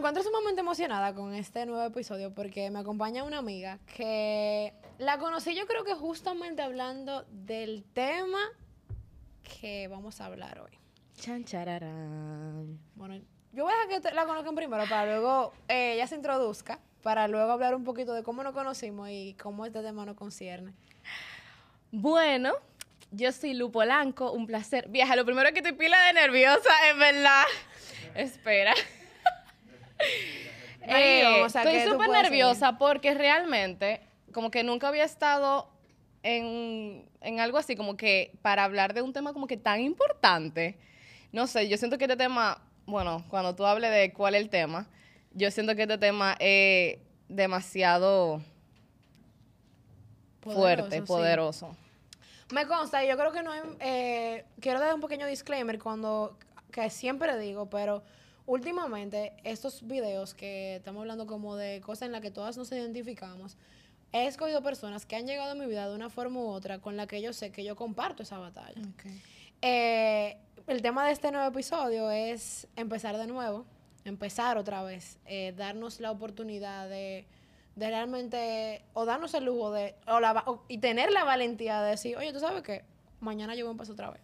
encuentro sumamente emocionada con este nuevo episodio porque me acompaña una amiga que la conocí yo creo que justamente hablando del tema que vamos a hablar hoy. Chan, chararán. Bueno, yo voy a dejar que la conozcan primero para luego eh, ella se introduzca, para luego hablar un poquito de cómo nos conocimos y cómo este tema nos concierne. Bueno, yo soy Lu Polanco, un placer. Vieja, lo primero que te pila de nerviosa, es verdad. Espera. Eh, o sea, que estoy súper nerviosa porque realmente, como que nunca había estado en, en algo así, como que para hablar de un tema como que tan importante. No sé, yo siento que este tema, bueno, cuando tú hables de cuál es el tema, yo siento que este tema es demasiado fuerte, Poderoso, sí. poderoso. Me consta, y yo creo que no hay, eh, quiero dar un pequeño disclaimer cuando, que siempre digo, pero últimamente estos videos que estamos hablando como de cosas en las que todas nos identificamos, he escogido personas que han llegado a mi vida de una forma u otra con la que yo sé que yo comparto esa batalla. Eh, el tema de este nuevo episodio es empezar de nuevo, empezar otra vez, eh, darnos la oportunidad de, de realmente, o darnos el lujo de, o la va- o- y tener la valentía de decir, oye, tú sabes que mañana yo voy a empezar otra vez.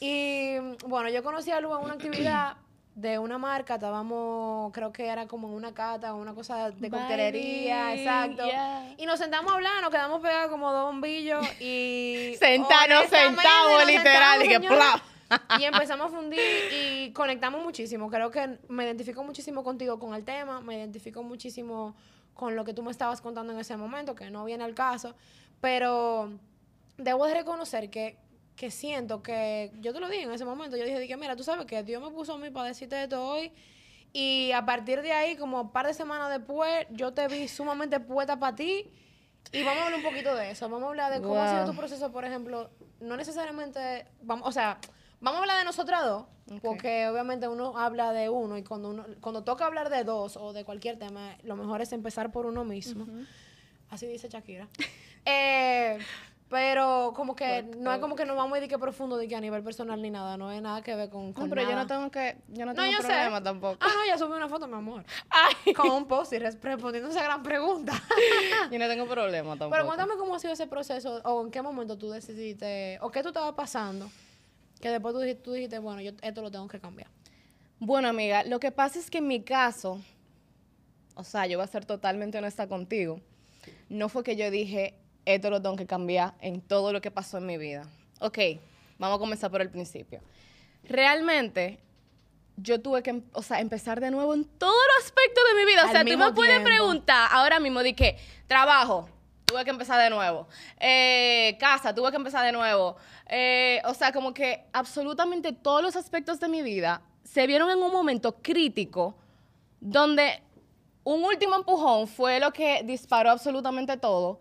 Y bueno, yo conocí a Lu en una actividad de una marca, estábamos, creo que era como en una cata, una cosa de coctelería, exacto. yeah. Y nos sentamos a hablar, nos quedamos pegados como dos bombillos y... Sentamos, nos literal, y que y empezamos a fundir y conectamos muchísimo. Creo que me identifico muchísimo contigo con el tema, me identifico muchísimo con lo que tú me estabas contando en ese momento, que no viene al caso, pero debo de reconocer que, que siento que, yo te lo dije en ese momento, yo dije, que mira, tú sabes que Dios me puso a mí para decirte esto hoy, y a partir de ahí, como un par de semanas después, yo te vi sumamente puesta para ti, y vamos a hablar un poquito de eso, vamos a hablar de cómo ha sido tu proceso, por ejemplo, no necesariamente, vamos, o sea, vamos a hablar de nosotras dos, porque obviamente uno habla de uno y cuando uno, cuando toca hablar de dos o de cualquier tema, lo mejor es empezar por uno mismo. Así dice Shakira. Eh, pero como que no es como que nos vamos a ir de que profundo de que a nivel personal ni nada, no es nada que ver con, No, con pero yo no tengo que, yo no No, tengo sé. problema tampoco. Ah, no, ya subí una foto, mi amor. Ay, Con un post y res- respondiendo esa gran pregunta. yo no tengo problema tampoco. Pero cuéntame cómo ha sido ese proceso o en qué momento tú decidiste o qué tú estabas pasando que después tú dijiste, tú dijiste bueno, yo esto lo tengo que cambiar. Bueno, amiga, lo que pasa es que en mi caso, o sea, yo voy a ser totalmente honesta contigo, no fue que yo dije, esto lo tengo que cambiar en todo lo que pasó en mi vida. Ok, vamos a comenzar por el principio. Realmente, yo tuve que, em- o sea, empezar de nuevo en todos los aspectos de mi vida. O sea, tú me puedes tiempo. preguntar ahora mismo de que trabajo, tuve que empezar de nuevo. Eh, casa, tuve que empezar de nuevo. Eh, o sea, como que absolutamente todos los aspectos de mi vida se vieron en un momento crítico donde un último empujón fue lo que disparó absolutamente todo.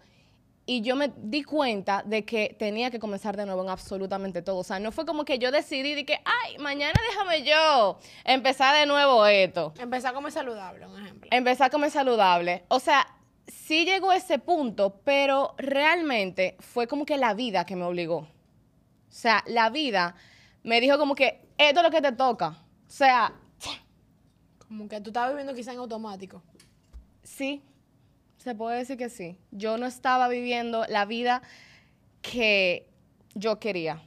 Y yo me di cuenta de que tenía que comenzar de nuevo en absolutamente todo. O sea, no fue como que yo decidí de que, ay, mañana déjame yo empezar de nuevo esto. Empezar a comer saludable, un ejemplo. Empezar a comer saludable. O sea, sí llegó a ese punto, pero realmente fue como que la vida que me obligó. O sea, la vida me dijo como que esto es lo que te toca. O sea, Como que tú estabas viviendo quizá en automático. sí, se puede decir que sí. Yo no estaba viviendo la vida que yo quería.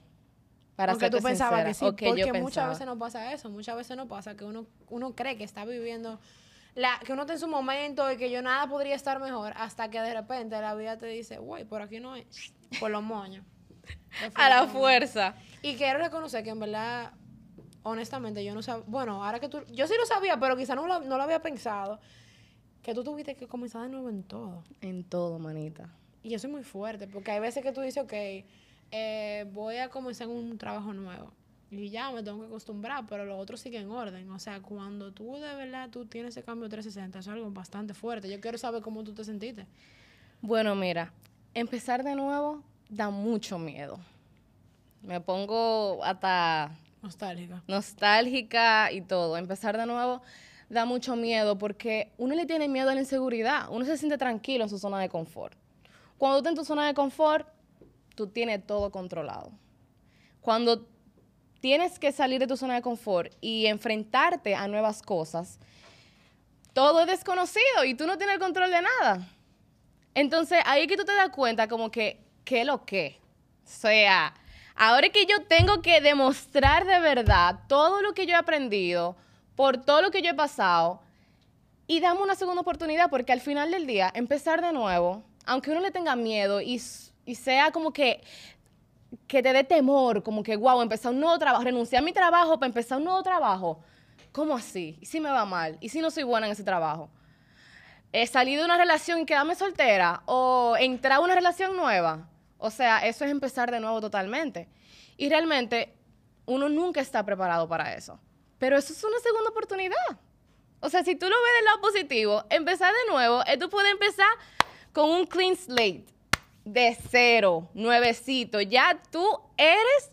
Para porque tú pensabas sincera, que sí, porque muchas pensaba. veces no pasa eso, muchas veces no pasa que uno, uno cree que está viviendo, la, que uno está en su momento y que yo nada podría estar mejor, hasta que de repente la vida te dice, güey, por aquí no es, por los moños. A la fuerza. Y quiero reconocer que en verdad, honestamente, yo no sabía, bueno, ahora que tú, yo sí lo sabía, pero quizá no lo, no lo había pensado, que tú tuviste que comenzar de nuevo en todo. En todo, manita. Y eso es muy fuerte, porque hay veces que tú dices, ok, eh, voy a comenzar un trabajo nuevo. Y ya me tengo que acostumbrar, pero lo otro sigue en orden. O sea, cuando tú de verdad tú tienes ese cambio 360, eso es algo bastante fuerte. Yo quiero saber cómo tú te sentiste. Bueno, mira, empezar de nuevo da mucho miedo. Me pongo hasta Nostálgica. nostálgica y todo. Empezar de nuevo da mucho miedo porque uno le tiene miedo a la inseguridad. Uno se siente tranquilo en su zona de confort. Cuando tú estás en tu zona de confort, tú tienes todo controlado. Cuando tienes que salir de tu zona de confort y enfrentarte a nuevas cosas, todo es desconocido y tú no tienes el control de nada. Entonces, ahí que tú te das cuenta como que, ¿qué lo que? O sea, ahora que yo tengo que demostrar de verdad todo lo que yo he aprendido, por todo lo que yo he pasado, y dame una segunda oportunidad, porque al final del día, empezar de nuevo, aunque uno le tenga miedo y, y sea como que que te dé temor, como que, wow, empezar un nuevo trabajo, renunciar a mi trabajo para empezar un nuevo trabajo. ¿Cómo así? ¿Y si me va mal? ¿Y si no soy buena en ese trabajo? ¿He salido de una relación y quedarme soltera? ¿O entrar a una relación nueva? O sea, eso es empezar de nuevo totalmente. Y realmente uno nunca está preparado para eso. Pero eso es una segunda oportunidad. O sea, si tú lo ves del lado positivo, empezar de nuevo, tú puedes empezar con un clean slate de cero, nuevecito. Ya tú eres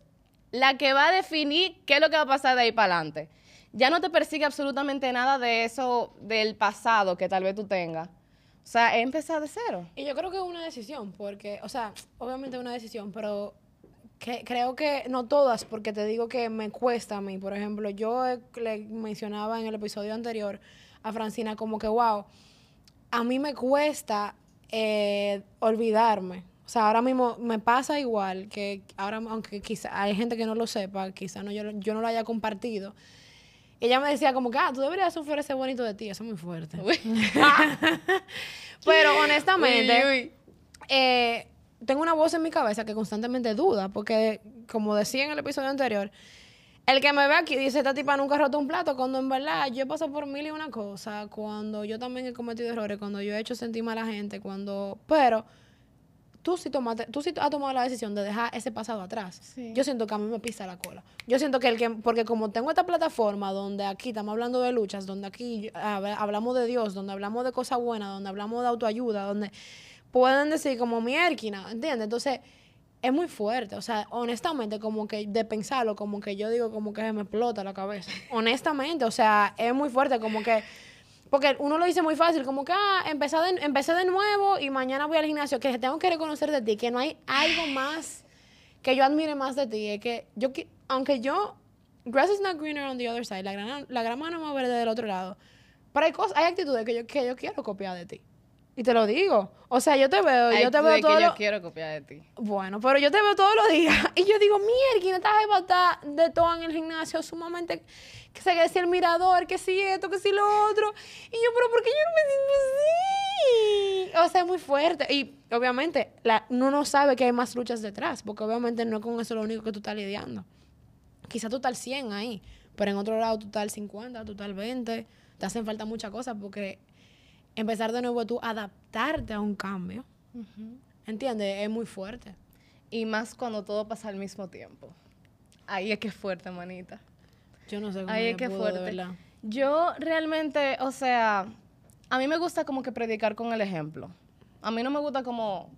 la que va a definir qué es lo que va a pasar de ahí para adelante. Ya no te persigue absolutamente nada de eso del pasado que tal vez tú tengas. O sea, empezar de cero. Y yo creo que es una decisión, porque, o sea, obviamente es una decisión, pero que, creo que no todas, porque te digo que me cuesta a mí. Por ejemplo, yo le mencionaba en el episodio anterior a Francina como que, wow, a mí me cuesta eh, olvidarme. O sea, ahora mismo me pasa igual que ahora, aunque quizá hay gente que no lo sepa, quizá no, yo, yo no lo haya compartido. Ella me decía como que, ah, tú deberías sufrir ese bonito de ti, eso es muy fuerte. Pero honestamente, eh, tengo una voz en mi cabeza que constantemente duda, porque como decía en el episodio anterior, el que me ve aquí dice, esta tipa nunca ha roto un plato, cuando en verdad yo he pasado por mil y una cosas, cuando yo también he cometido errores, cuando yo he hecho sentir mal a la gente, cuando... Pero tú sí, tomaste, tú sí has tomado la decisión de dejar ese pasado atrás. Yo siento que a mí me pisa la cola. Yo siento que el que... Porque como tengo esta plataforma donde aquí estamos hablando de luchas, donde aquí hablamos de Dios, donde hablamos de cosas buenas, donde hablamos de autoayuda, donde pueden decir como mi ¿entiendes? Entonces es muy fuerte. O sea, honestamente, como que de pensarlo, como que yo digo, como que se me explota la cabeza. honestamente, o sea, es muy fuerte, como que. Porque uno lo dice muy fácil, como que, ah, empecé de, empecé de nuevo y mañana voy al gimnasio. Que tengo que reconocer de ti, que no hay algo más que yo admire más de ti. Es que yo, aunque yo, grass is not greener on the other side, la, gran, la grama no me verde del otro lado. Pero hay cosas, hay actitudes que yo, que yo quiero copiar de ti. Y te lo digo. O sea, yo te veo, yo te veo todo. yo quiero copiar de ti. Bueno, pero yo te veo todos los días. Y yo digo, mierda, esta jeva está de todo en el gimnasio, sumamente. Que se que si el mirador, que si esto, que si lo otro. Y yo, pero ¿por qué yo no me siento así? O sea, es muy fuerte. Y obviamente, la, uno no sabe que hay más luchas detrás, porque obviamente no es con eso lo único que tú estás lidiando. Quizá tú estás al 100 ahí, pero en otro lado tú estás al 50, tú estás al 20. Te hacen falta muchas cosas porque empezar de nuevo tú adaptarte a un cambio. ¿Entiendes? Es muy fuerte. Y más cuando todo pasa al mismo tiempo. Ahí es que es fuerte, manita. Yo no sé cómo Ahí es que es fuerte. Yo realmente, o sea, a mí me gusta como que predicar con el ejemplo. A mí no me gusta como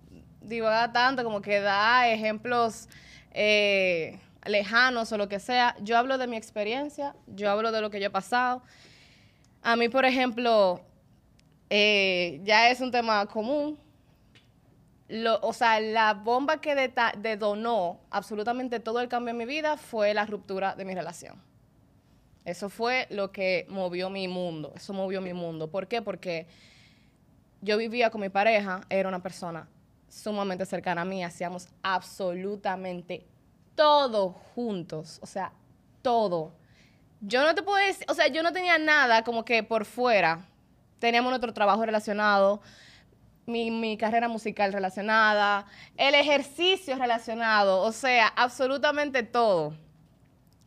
divagar tanto, como que da ejemplos eh, lejanos o lo que sea. Yo hablo de mi experiencia, yo hablo de lo que yo he pasado. A mí, por ejemplo, eh, ya es un tema común. o sea, la bomba que detonó absolutamente todo el cambio en mi vida fue la ruptura de mi relación. Eso fue lo que movió mi mundo, eso movió mi mundo. ¿Por qué? Porque yo vivía con mi pareja, era una persona sumamente cercana a mí, hacíamos absolutamente todo juntos, o sea, todo. Yo no te puedo decir, o sea, yo no tenía nada como que por fuera, teníamos nuestro trabajo relacionado, mi, carrera musical relacionada, el ejercicio relacionado, o sea, absolutamente todo.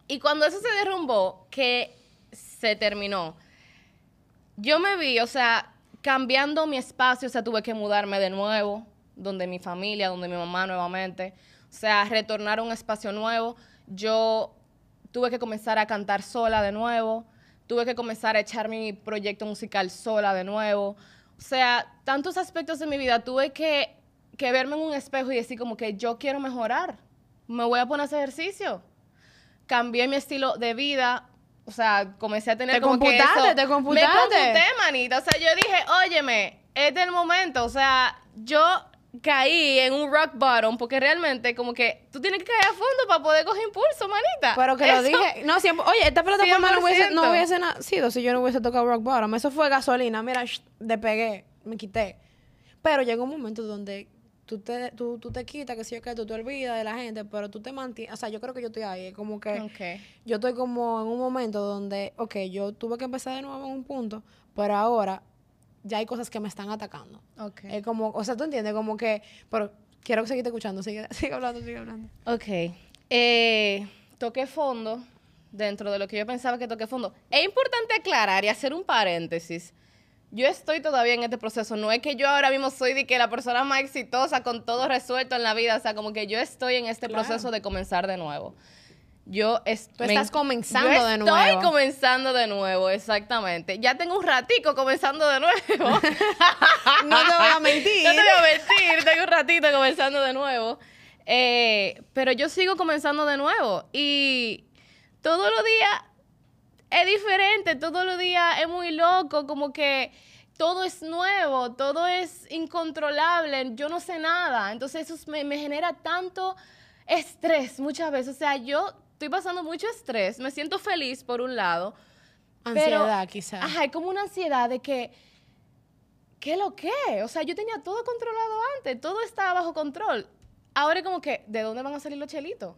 Y cuando eso se derrumbó, que se terminó, yo me vi, o sea, cambiando mi espacio, o sea, tuve que mudarme de nuevo, donde mi familia, donde mi mamá nuevamente, o sea, retornar a un espacio nuevo. Yo tuve que comenzar a cantar sola de nuevo, tuve que comenzar a echar mi proyecto musical sola de nuevo. O sea, tantos aspectos de mi vida tuve que, verme en un espejo y decir como que yo quiero mejorar, me voy a poner a hacer ejercicio. Cambié mi estilo de vida, o sea, comencé a tener ¿Te como que eso. Te computaste, Me computé, manita. O sea, yo dije, óyeme, es el momento. O sea, yo caí en un rock bottom porque realmente como que tú tienes que caer a fondo para poder coger impulso, manita. Pero que lo dije. No, siempre. Oye, esta plataforma no hubiese, no 100%. hubiese nacido si yo no hubiese tocado rock bottom. Eso fue gasolina. Mira, sh, despegué, me quité. Pero llega un momento donde tú te, tú, tú te quitas, que si yo que tú te olvidas de la gente, pero tú te mantienes. O sea, yo creo que yo estoy ahí. Como que Ok. yo estoy como en un momento donde, ok, yo tuve que empezar de nuevo en un punto, pero ahora ya hay cosas que me están atacando. Ok. Es como, o sea, tú entiendes, como que, pero quiero seguirte escuchando, sigue, sigue hablando, sigue hablando. Ok. Eh, toqué fondo dentro de lo que yo pensaba que toqué fondo. Es importante aclarar y hacer un paréntesis. Yo estoy todavía en este proceso. No es que yo ahora mismo soy de que la persona más exitosa con todo resuelto en la vida. O sea, como que yo estoy en este Claro. proceso de comenzar de nuevo. Yo es- Tú me- estás comenzando yo de Estoy nuevo. comenzando de nuevo, exactamente. Ya tengo un ratico comenzando de nuevo. No te voy a mentir. No te voy a mentir, tengo un ratito comenzando de nuevo. Eh, pero yo sigo comenzando de nuevo. Y todos los días es diferente, todos los días es muy loco, como que todo es nuevo, todo es incontrolable, yo no sé nada. Entonces eso me, me genera tanto estrés muchas veces. O sea, yo estoy pasando mucho estrés, me siento feliz por un lado. Ansiedad, quizás. Ajá, hay como una ansiedad de que, ¿qué lo que? O sea, yo tenía todo controlado antes, todo estaba bajo control. Ahora es como que, ¿de dónde van a salir los chelitos?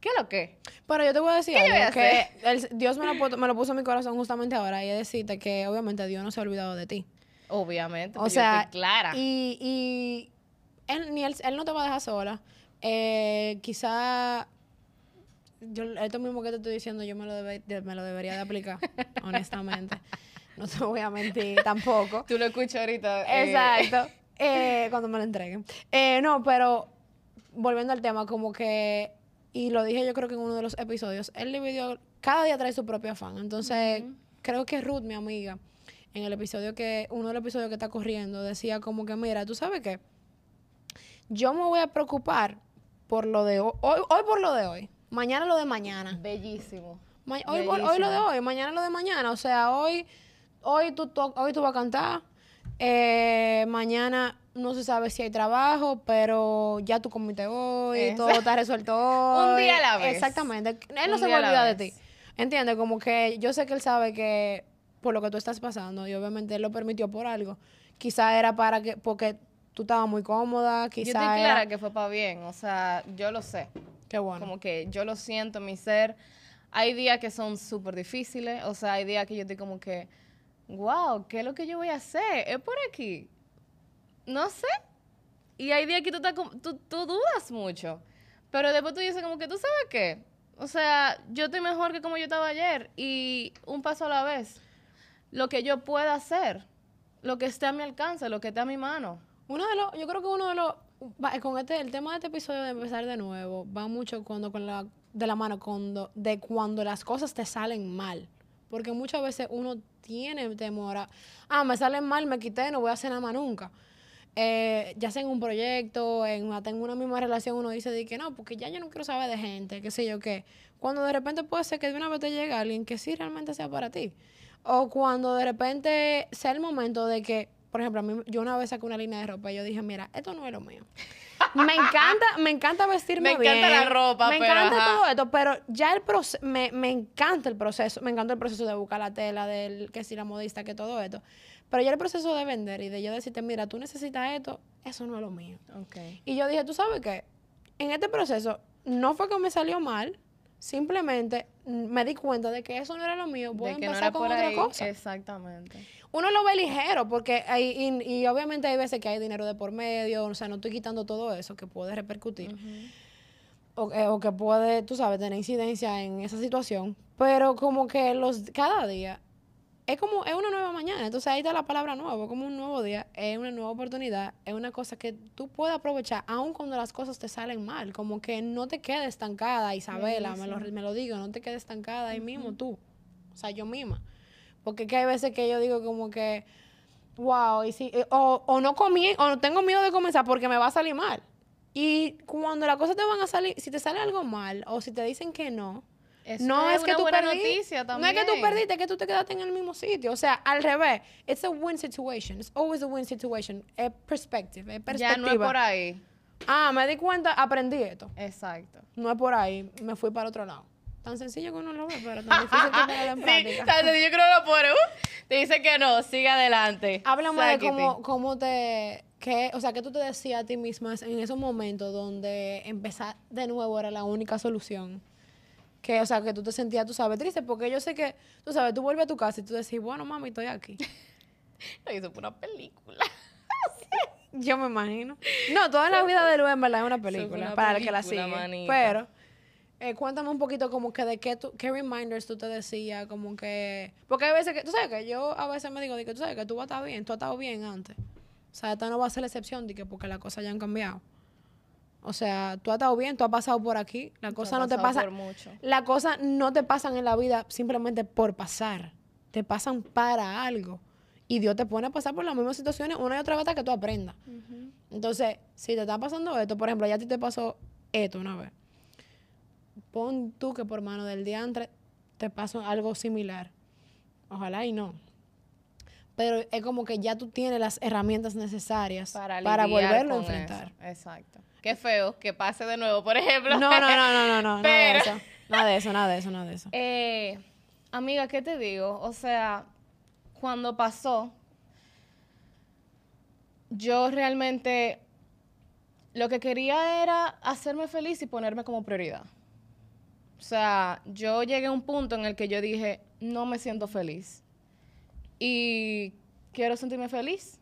¿Qué lo que? Pero yo te voy a decir ¿Qué yo voy algo, a que el- Dios me lo, puso- me lo puso en mi corazón justamente ahora y es decirte que obviamente Dios no se ha olvidado de ti. Obviamente, O yo sea, estoy clara. y, y él, ni él, él no te va a dejar sola. Eh, quizá yo esto mismo que te estoy diciendo yo me lo, debe- me lo debería de aplicar, honestamente. No te voy a mentir tampoco. Tú lo escuchas ahorita. eh, Exacto. Eh, cuando me lo entreguen. Eh, no, pero volviendo al tema, como que, y lo dije yo creo que en uno de los episodios, él dividió, cada día trae su propio afán. Entonces, creo que Ruth, mi amiga, en el episodio que, uno de los episodios que está corriendo, decía como que, mira, ¿tú sabes qué? Yo me voy a preocupar por lo de hoy, hoy, hoy por lo de hoy, mañana lo de mañana. Bellísimo. Ma- hoy, lo de hoy, mañana lo de mañana. O sea, hoy, hoy, tú, hoy tú vas a cantar. eh, mañana no se sabe si hay trabajo, pero ya tú comiste hoy, Eso. todo está resuelto hoy. Un día a la vez. Exactamente. Él no Un se va a olvidar de ti. ¿Entiendes? Como que yo sé que él sabe que por lo que tú estás pasando, y obviamente él lo permitió por algo. Quizá era para que, porque tú estabas muy cómoda, Yo quizá estoy era... clara que fue para bien. O sea, yo lo sé. Qué bueno. Como que yo lo siento en mi ser. Hay días que son súper difíciles. O sea, hay días que yo estoy como que, wow, ¿qué es lo que yo voy a hacer? ¿Es por aquí? No sé. Y hay días que tú, tú, tú dudas mucho. Pero después tú dices como que, ¿tú sabes qué? O sea, yo estoy mejor que como yo estaba ayer. Y un paso a la vez. Lo que yo pueda hacer. Lo que esté a mi alcance, lo que esté a mi mano. Uno de los, yo creo que uno de los, con este, el tema de este episodio de empezar de nuevo, va mucho cuando con la, de la mano cuando, de cuando las cosas te salen mal. Porque muchas veces uno tiene temor a, ah, me salen mal, me quité, no voy a hacer nada más nunca. Eh, ya sea en un proyecto, en una, tengo una misma relación, uno dice de que no, porque ya yo no quiero saber de gente, qué sé yo qué. Cuando de repente puede ser que de una vez te llegue alguien que sí realmente sea para ti. O cuando de repente sea el momento de que, por ejemplo, a mí, yo una vez saqué una línea de ropa y yo dije, mira, esto no es lo mío. Me encanta, me encanta vestirme Me encanta bien, la ropa, Me pero encanta ajá. todo esto, pero ya el proceso, me, me encanta el proceso, me encanta el proceso de buscar la tela, del que si la modista, que todo esto. Pero ya el proceso de vender y de yo decirte, mira, tú necesitas esto, eso no es lo mío. Ok. Y yo dije, ¿tú sabes qué? En este proceso no fue que me salió mal, simplemente me di cuenta de que eso no era lo mío, voy a De que no empezar era con por otra ahí. cosa. Exactamente. Uno lo ve ligero porque hay, y, y obviamente hay veces que hay dinero de por medio, o sea, no estoy quitando todo eso que puede repercutir o, eh, o que puede, tú sabes, tener incidencia en esa situación, pero como que los cada día es como, es una nueva mañana, entonces ahí está la palabra nuevo, como un nuevo día, es una nueva oportunidad, es una cosa que tú puedes aprovechar, aun cuando las cosas te salen mal, como que no te quedes estancada, Isabela, me lo, me lo digo, no te quedes estancada ahí mismo tú, o sea, yo misma, porque que hay veces que yo digo como que, wow, y si, eh, o, o no comí, o no tengo miedo de comenzar porque me va a salir mal. Y cuando las cosas te van a salir, si te sale algo mal o si te dicen que no, Eso no es es, que una tú perdiste. No es que tú perdiste, es que tú te quedaste en el mismo sitio. O sea, al revés. It's a win situation. It's always a win situation. Es perspective, es perspectiva. Ya no es por ahí. Ah, me di cuenta, aprendí esto. Exacto. No es por ahí, me fui para otro lado. Tan sencillo que uno lo ve, pero tan difícil que ponerlo en Sí, práctica. ¿sabes? yo creo que lo pone. uh, te dice que no, sigue adelante. Háblame de Sáquete. cómo, cómo te... Que, o sea, que tú te decías a ti misma en esos momentos donde empezar de nuevo era la única solución. Que, o sea, que tú te sentías, tú sabes, triste, porque yo sé que, tú sabes, tú vuelves a tu casa y tú decís, bueno, mami, estoy aquí. Eso fue una película. Yo me imagino. No, toda la vida de Lu en verdad es una película, una para el que la sigue. manita. Pero, eh, cuéntame un poquito como que de qué, tú, qué reminders tú te decías, como que... Porque hay veces que, tú sabes que yo a veces me digo, que tú sabes que tú vas a estar bien, tú has estado bien antes. O sea, esta no va a ser la excepción de que porque las cosas ya han cambiado. O sea, tú has estado bien, tú has pasado por aquí, cosas has no te pasan... por mucho. Las cosas no te pasan en la vida simplemente por pasar. Te pasan para algo. Y Dios te pone a pasar por las mismas situaciones una y otra vez hasta que tú aprendas. Entonces, si te está pasando esto, por ejemplo, ya a ti te pasó esto una vez. Pon tú que por mano del diantre te pasó algo similar. Ojalá y no. Pero es como que ya tú tienes las herramientas necesarias Para, volverlo a enfrentar. eso. Exacto. Qué feo que pase de nuevo, por ejemplo. No, no, no, no, no, no, nada de eso. Nada de eso, nada de eso, nada de eso. Eh, amiga, ¿qué te digo? O sea, cuando pasó, yo realmente lo que quería era hacerme feliz y ponerme como prioridad. O sea, yo llegué a un punto en el que yo dije, no me siento feliz. Y quiero sentirme feliz.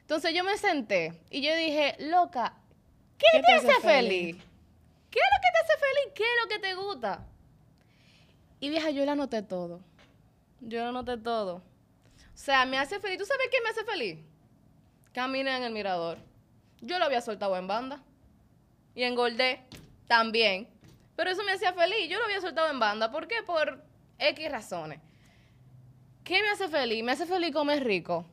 Entonces yo me senté y yo dije, loca, ¿qué, te, hace feliz? ¿Qué es lo que te hace feliz? ¿Qué es lo que te gusta? Y vieja, yo la anoté todo. Yo lo anoté todo. O sea, me hace feliz. ¿Tú sabes qué me hace feliz? Caminé en el mirador. Yo lo había soltado en banda. Y engordé también. Pero eso me hacía feliz. Yo lo había soltado en banda. ¿Por qué? Por X razones. ¿Qué me hace feliz? Me hace feliz comer rico.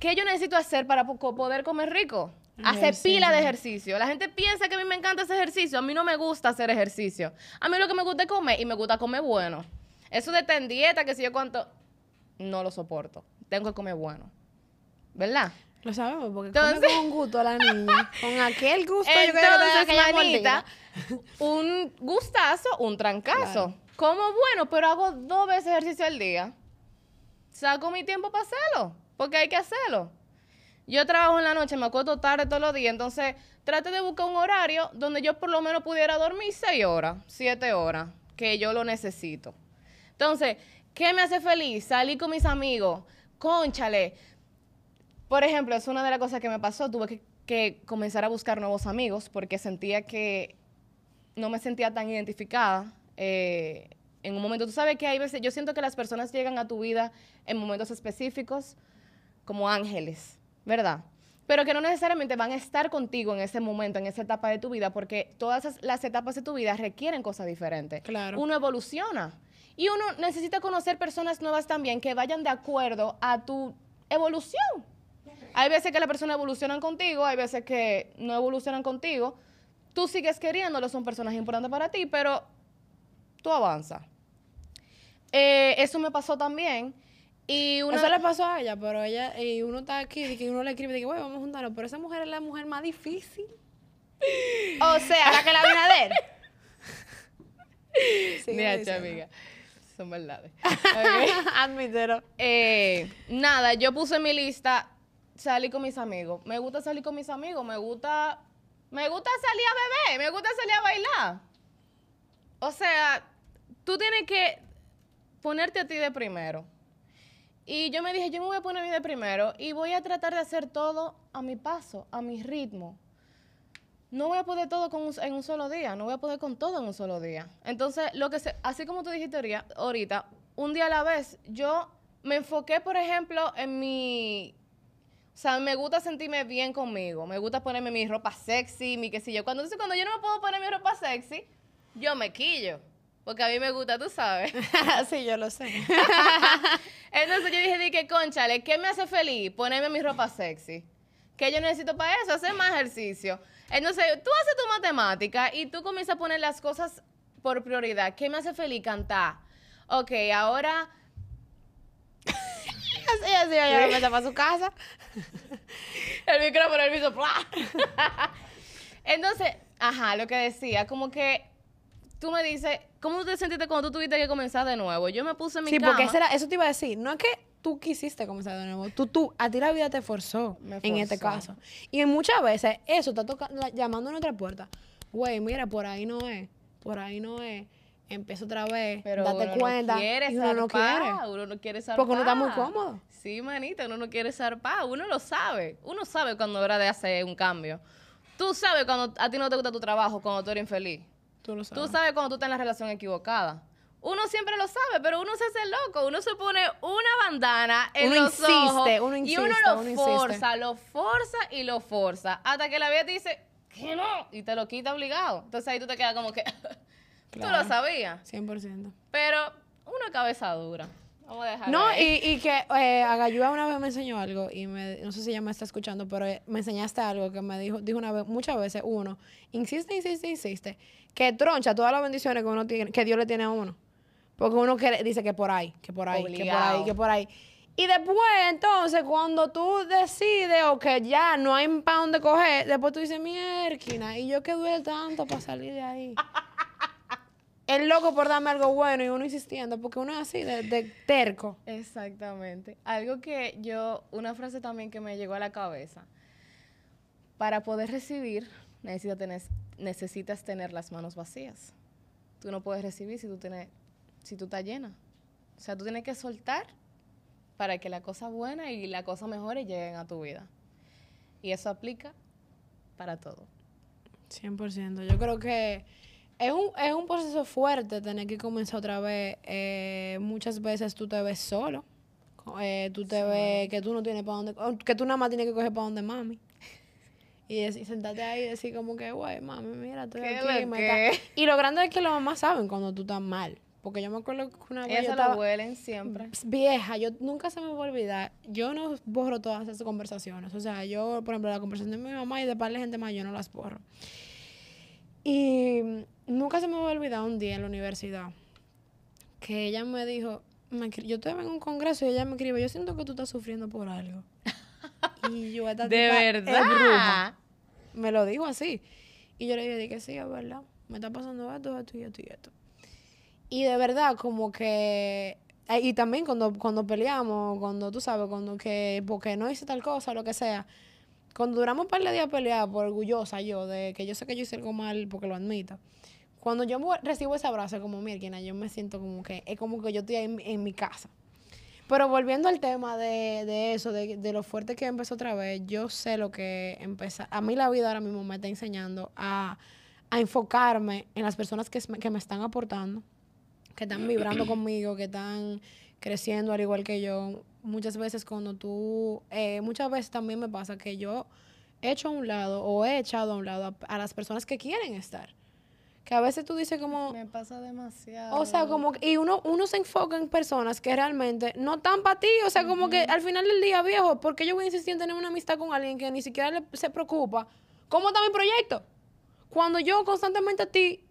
¿Qué yo necesito hacer para po- poder comer rico? Hacer Ejercicio. pila de ejercicio. La gente piensa que a mí me encanta ese ejercicio. A mí no me gusta hacer ejercicio. A mí lo que me gusta es comer y me gusta comer bueno. Eso de estar en dieta, que si yo cuánto, no lo soporto. Tengo que comer bueno. ¿Verdad? Lo sabemos, porque Entonces- come con un gusto a la niña. Con aquel gusto yo creo que Entonces, manita, un gustazo, un trancazo. Claro. Como bueno, pero hago dos veces ejercicio al día. Saco mi tiempo para hacerlo, porque hay que hacerlo. Yo trabajo en la noche, me acuesto tarde todos los días, entonces trate de buscar un horario donde yo por lo menos pudiera dormir seis horas, siete horas, que yo lo necesito. Entonces, ¿qué me hace feliz? Salir con mis amigos, conchale. Por ejemplo, es una de las cosas que me pasó. Tuve que, que comenzar a buscar nuevos amigos porque sentía que no me sentía tan identificada. Eh, en un momento, tú sabes que hay veces, yo siento que las personas llegan a tu vida en momentos específicos como ángeles, ¿verdad? Pero que no necesariamente van a estar contigo en ese momento, en esa etapa de tu vida, porque todas las etapas de tu vida requieren cosas diferentes. Claro. Uno evoluciona. Y uno necesita conocer personas nuevas también que vayan de acuerdo a tu evolución. Hay veces que las personas evolucionan contigo, hay veces que no evolucionan contigo. Tú sigues queriéndolo, son personas importantes para ti, pero tú avanzas. Eh, eso me pasó también. Y una... Eso le pasó a ella, pero ella, y uno está aquí, y que uno le escribe, y que, "Güey, vamos a juntarnos, pero esa mujer es la mujer más difícil. O sea, La que la viene a ver. Mira, amiga. Son verdades. Ok. Admítelo. Eh, nada, yo puse mi lista salir con mis amigos. Me gusta salir con mis amigos, me gusta, me gusta salir a beber, me gusta salir a bailar. O sea, tú tienes que ponerte a ti de primero. Y yo me dije, yo me voy a poner a mí de primero y voy a tratar de hacer todo a mi paso, a mi ritmo. No voy a poder todo en un solo día, no voy a poder con todo en un solo día. Entonces, lo que se, así como tú dijiste ahorita, un día a la vez, yo me enfoqué, por ejemplo, en mi... O sea, me gusta sentirme bien conmigo, me gusta ponerme mi ropa sexy, mi qué sé yo. Cuando, cuando yo no me puedo poner mi ropa sexy, yo me quillo. Porque a mí me gusta, tú sabes. sí, yo lo sé. Entonces yo dije, di que conchale, ¿qué me hace feliz? Ponerme mi ropa sexy. ¿Qué yo necesito para eso? Hacer más ejercicio. Entonces tú haces tu matemática y tú comienzas a poner las cosas por prioridad. ¿Qué me hace feliz cantar? Ok, ahora Así, así, ella me para su casa. el micrófono, el piso. Entonces, ajá, lo que decía, como que tú me dices, ¿cómo te sentiste cuando tú tuviste que comenzar de nuevo? Yo me puse en mi Sí, cama. porque era- eso te iba a decir. No es que tú quisiste comenzar de nuevo. Tú, tú, a ti la vida te forzó Me en este caso. Y muchas veces eso está tocando, llamando a nuestra puerta. Güey, mira, por ahí no es. Por ahí no es. Empieza otra vez. Pero date uno cuenta. no quiere y uno no zarpar, quiere. uno no quiere zarpar. Porque uno está muy cómodo. Sí, manita, uno no quiere zarpar, uno lo sabe. Uno sabe cuando es hora de hacer un cambio. Tú sabes cuando a ti no te gusta tu trabajo, cuando tú eres infeliz. Tú lo sabes. Tú sabes cuando tú estás en la relación equivocada. Uno siempre lo sabe, pero uno se hace loco. Uno se pone una bandana en Uno los insiste, ojos uno y uno insiste, lo uno insiste. forza, lo forza y lo forza. Hasta que la vida te dice que no y te lo quita obligado. Entonces ahí tú te quedas como que tú lo sabías. 100%. Pero una cabeza dura. Vamos a dejar. No, y, y que eh, Agayúa una vez me enseñó algo y me, no sé si ella me está escuchando, pero eh, me enseñaste algo que me dijo, dijo una vez, muchas veces, uno, insiste, insiste, insiste, que troncha todas las bendiciones que uno tiene, que Dios le tiene a uno. Porque uno quiere- dice que por ahí, que por ahí, que por ahí, que por ahí. Y después, entonces, cuando tú decides o que ya no hay para dónde coger, después tú dices, mierda, y yo que duele tanto para salir de ahí. El loco por darme algo bueno y uno insistiendo, porque uno es así, de, de terco. Exactamente. Algo que yo, una frase también que me llegó a la cabeza. Para poder recibir, necesitas tener, necesitas tener las manos vacías. Tú no puedes recibir si tú, tienes, si tú estás llena. O sea, tú tienes que soltar para que la cosa buena y la cosa mejor lleguen a tu vida. Y eso aplica para todo. 100%. Yo creo que es un, es un proceso fuerte tener que comenzar otra vez. Eh, muchas veces tú te ves solo. Eh, tú te ves que tú no tienes para dónde... Que tú nada más tienes que coger para donde mami. Y, y sentarte ahí y decir como que, güey, mami, mira, estoy ¿Qué aquí. lo me que? está-". Y lo grande es que las mamás saben cuando tú estás mal. Porque yo me acuerdo que una vez Ellas yo estaba huelen siempre. vieja, yo nunca se me va a olvidar. Yo no borro todas esas conversaciones. O sea, yo, por ejemplo, la conversación de mi mamá y de par de gente más, yo no las borro. Y nunca se me va a olvidar un día en la universidad que ella me dijo, me yo estoy en un congreso y ella me escribe, yo siento que tú estás sufriendo por algo. y yo, esta De tipa es verdad. bruja. Me lo dijo así. Y yo le dije que sí, es verdad. Me está pasando esto, esto y esto y esto. Y de verdad, como que. eh, Y también cuando, cuando peleamos, cuando tú sabes, cuando que. Porque no hice tal cosa, lo que sea. Cuando duramos un par de días peleados, por orgullosa yo, de que yo sé que yo hice algo mal porque lo admito. Cuando yo recibo ese abrazo, como mierda, yo me siento como que. Es como que yo estoy en, en mi casa. Pero volviendo al tema de, de eso, de, de lo fuerte que empezó otra vez, yo sé lo que empezó. A mí la vida ahora mismo me está enseñando a, a enfocarme en las personas que, que me están aportando, que están vibrando conmigo, que están creciendo al igual que yo. Muchas veces cuando tú, eh, muchas veces también me pasa que yo he hecho a un lado o he echado a un lado a, a las personas que quieren estar. Que a veces tú dices como, Me pasa demasiado. o sea, como y uno, uno se enfoca en personas que realmente no están para ti, o sea, como que al final del día, viejo, porque yo voy a insistir en tener una amistad con alguien que ni siquiera le- se preocupa, ¿cómo está mi proyecto? Cuando yo constantemente a ti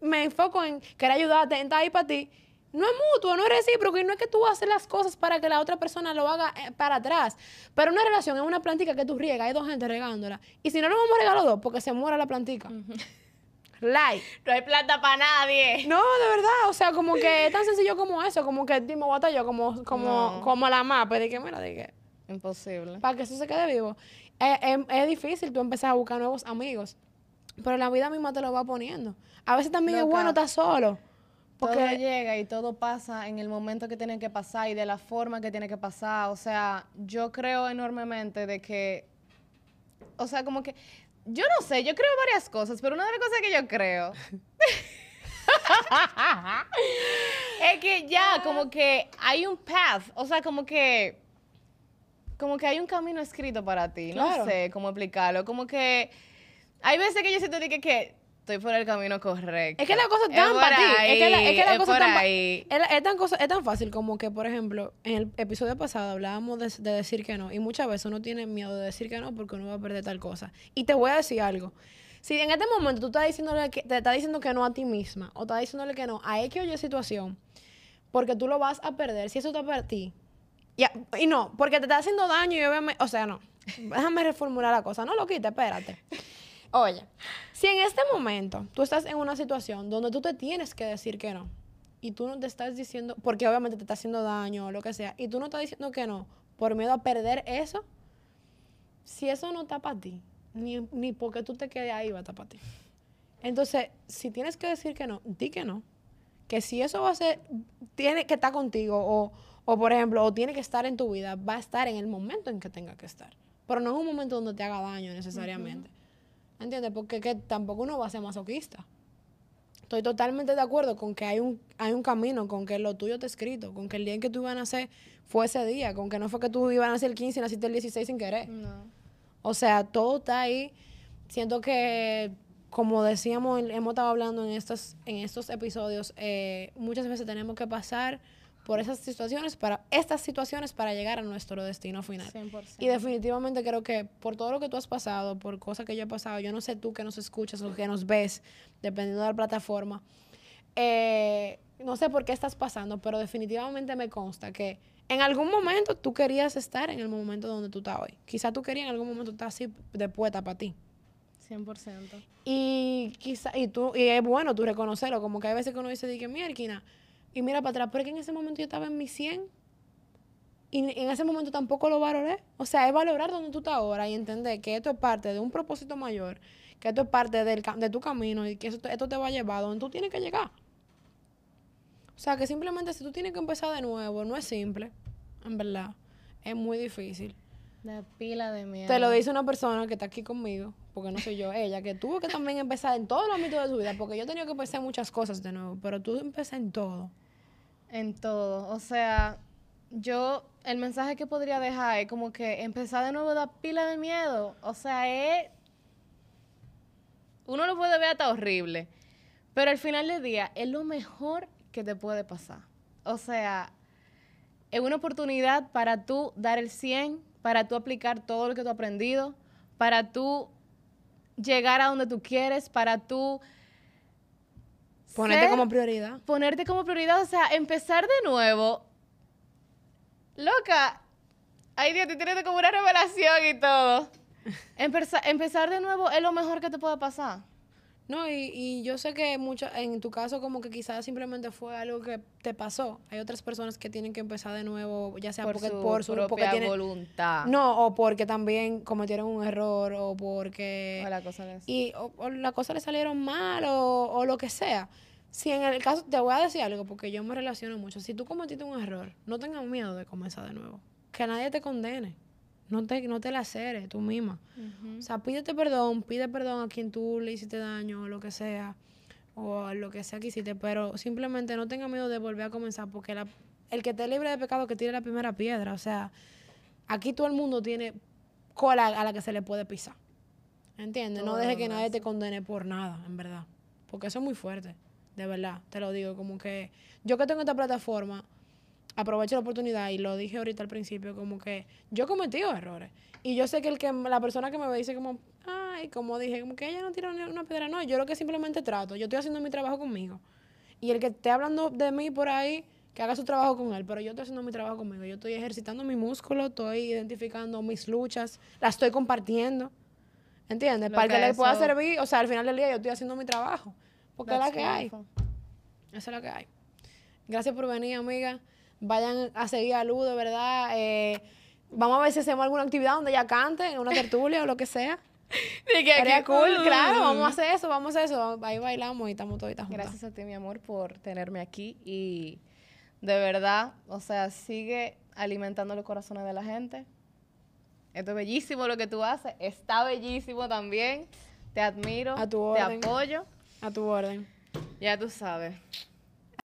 me enfoco en querer ayudarte, en estar ahí para ti, no es mutuo, no es recíproco, y no es que tú haces las cosas para que la otra persona lo haga eh, para atrás, pero una relación es una plantica que tú riegas, hay dos gente regándola, y si no lo vamos a regar los dos, porque se muera la plantica. Like. No hay plata para nadie. No, de verdad, o sea, como que es tan sencillo como eso, como que Timo bota yo, como, como, No. como la mapa, de que, mira, de que, Imposible. para que eso se quede vivo. Es, es- es difícil tú empezar a buscar nuevos amigos, pero la vida misma te lo va poniendo. A veces también es bueno estar solo, Todo porque llega y todo pasa en el momento que tiene que pasar y de la forma que tiene que pasar. O sea, yo creo enormemente de que, o sea, como que, yo no sé, yo creo varias cosas, pero una de las cosas que yo creo es que ya como que hay un path, o sea, como que, como que hay un camino escrito para ti. Claro. No sé cómo explicarlo, como que hay veces que yo siento de que, que estoy por el camino correcto. es que la cosa es tan para ti, es que la, es que la ahí, cosa es tan, pa- ahí. es, la- es tan cosa- es tan fácil como que, por ejemplo, en el episodio pasado hablábamos de, de decir que no, y muchas veces uno tiene miedo de decir que no porque uno va a perder tal cosa. Y te voy a decir algo. Si en este momento tú estás diciéndole que, te estás diciendo que no a ti misma, o estás diciéndole que no a X o Y situación, porque tú lo vas a perder, si eso está para ti. Y no, porque te está haciendo daño y obviamente, o sea, no. Déjame reformular la cosa. No lo quites, espérate. Oye, si en este momento tú estás en una situación donde tú te tienes que decir que no, y tú no te estás diciendo, porque obviamente te está haciendo daño o lo que sea, y tú no estás diciendo que no por miedo a perder eso, si eso no está para ti, ni, ni porque tú te quedes ahí va a estar para ti. Entonces, si tienes que decir que no, di que no. Que si eso va a ser, tiene que estar contigo o, o, por ejemplo, o tiene que estar en tu vida, va a estar en el momento en que tenga que estar. Pero no en un momento donde te haga daño necesariamente. ¿Entiendes? Porque que tampoco uno va a ser masoquista. Estoy totalmente de acuerdo con que hay un, hay un camino, con que lo tuyo está escrito, con que el día en que tú ibas a nacer fue ese día, con que no fue que tú ibas a nacer el 15 y naciste el 16 sin querer. No. O sea, todo está ahí. Siento que, como decíamos, hemos estado hablando en estos, en estos episodios, eh, muchas veces tenemos que pasar por esas situaciones para estas situaciones para llegar a nuestro destino final. 100%. Y definitivamente creo que por todo lo que tú has pasado, por cosas que yo he pasado, yo no sé tú que nos escuchas o que nos ves, dependiendo de la plataforma, eh, no sé por qué estás pasando, pero definitivamente me consta que en algún momento tú querías estar en el momento donde tú estás hoy. Quizá tú querías en algún momento estar así de poeta para ti. 100%. Y quizá, y tú, y es bueno tú reconocerlo, como que hay veces que uno dice, di que mierda, y mira para atrás, pero es que en ese momento yo estaba en mi 100 y en ese momento tampoco lo valoré. O sea, es valorar donde tú estás ahora y entender que esto es parte de un propósito mayor, que esto es parte del, de tu camino y que eso te- esto te va a llevar a donde tú tienes que llegar. O sea, que simplemente si tú tienes que empezar de nuevo, no es simple, en verdad. Es muy difícil. La pila de miedo. Te lo dice una persona que está aquí conmigo, porque no soy yo, ella, que tuvo que también empezar en todos los ámbitos de su vida, porque yo he tenido que empezar en muchas cosas de nuevo, pero tú empecé en todo. En todo. O sea, yo, el mensaje que podría dejar es como que empezar de nuevo da pila de miedo. O sea, es. Uno lo puede ver hasta horrible. Pero al final del día es lo mejor que te puede pasar. O sea, es una oportunidad para tú dar el 100, para tú aplicar todo lo que tú has aprendido, para tú llegar a donde tú quieres, para tú Ponerte ser- como prioridad. ponerte como prioridad, o sea, empezar de nuevo. Loca, ay Dios, te tienes como una revelación y todo. Empeza- empezar de nuevo es lo mejor que te puede pasar. No, y, y yo sé que mucho, en tu caso como que quizás simplemente fue algo que te pasó. Hay otras personas que tienen que empezar de nuevo, ya sea Por porque su por su porque propia tienen- voluntad. No, o porque también cometieron un error o porque O la cosa eso. y o, o las cosas le salieron mal o, o lo que sea. Si en el caso, te voy a decir algo porque yo me relaciono mucho. Si tú cometiste un error, no tengas miedo de comenzar de nuevo. Que nadie te condene. No te, no te laceres tú misma. O sea, pídete perdón, pide perdón a quien tú le hiciste daño o lo que sea, o a lo que sea que hiciste, pero simplemente no tenga miedo de volver a comenzar, porque la- el que esté libre de pecado que tire la primera piedra. O sea, aquí todo el mundo tiene cola a la que se le puede pisar. ¿Entiendes? No deje que nadie te condene por nada, en verdad. Porque eso es muy fuerte, de verdad, te lo digo. Como que yo que tengo esta plataforma, aprovecho la oportunidad y lo dije ahorita al principio, como que yo he cometido errores. Y yo sé que el que la persona que me ve dice como, ay, como dije, como que ella no tira ni una piedra. No, yo lo que simplemente trato. Yo estoy haciendo mi trabajo conmigo. Y el que esté hablando de mí por ahí, que haga su trabajo con él. Pero yo estoy haciendo mi trabajo conmigo. Yo estoy ejercitando mi músculo, estoy identificando mis luchas, las estoy compartiendo. ¿Entiendes? Lo Para que que le pueda servir, o sea, al final del día yo estoy haciendo mi trabajo. Porque es la que hay. Esa es la que hay. Gracias por venir, amiga. Vayan a seguir a Lu, de verdad. Eh, vamos a ver si hacemos alguna actividad donde ella cante, en una tertulia o lo que sea. Y que aquí- cool, claro. Vamos a hacer eso, vamos a hacer eso. Ahí bailamos y estamos toditas juntas. Gracias a ti, mi amor, por tenerme aquí y de verdad, o sea, sigue alimentando los corazones de la gente. Esto es bellísimo lo que tú haces, está bellísimo también. Te admiro, A tu te orden. apoyo, A tu orden. ya tú sabes.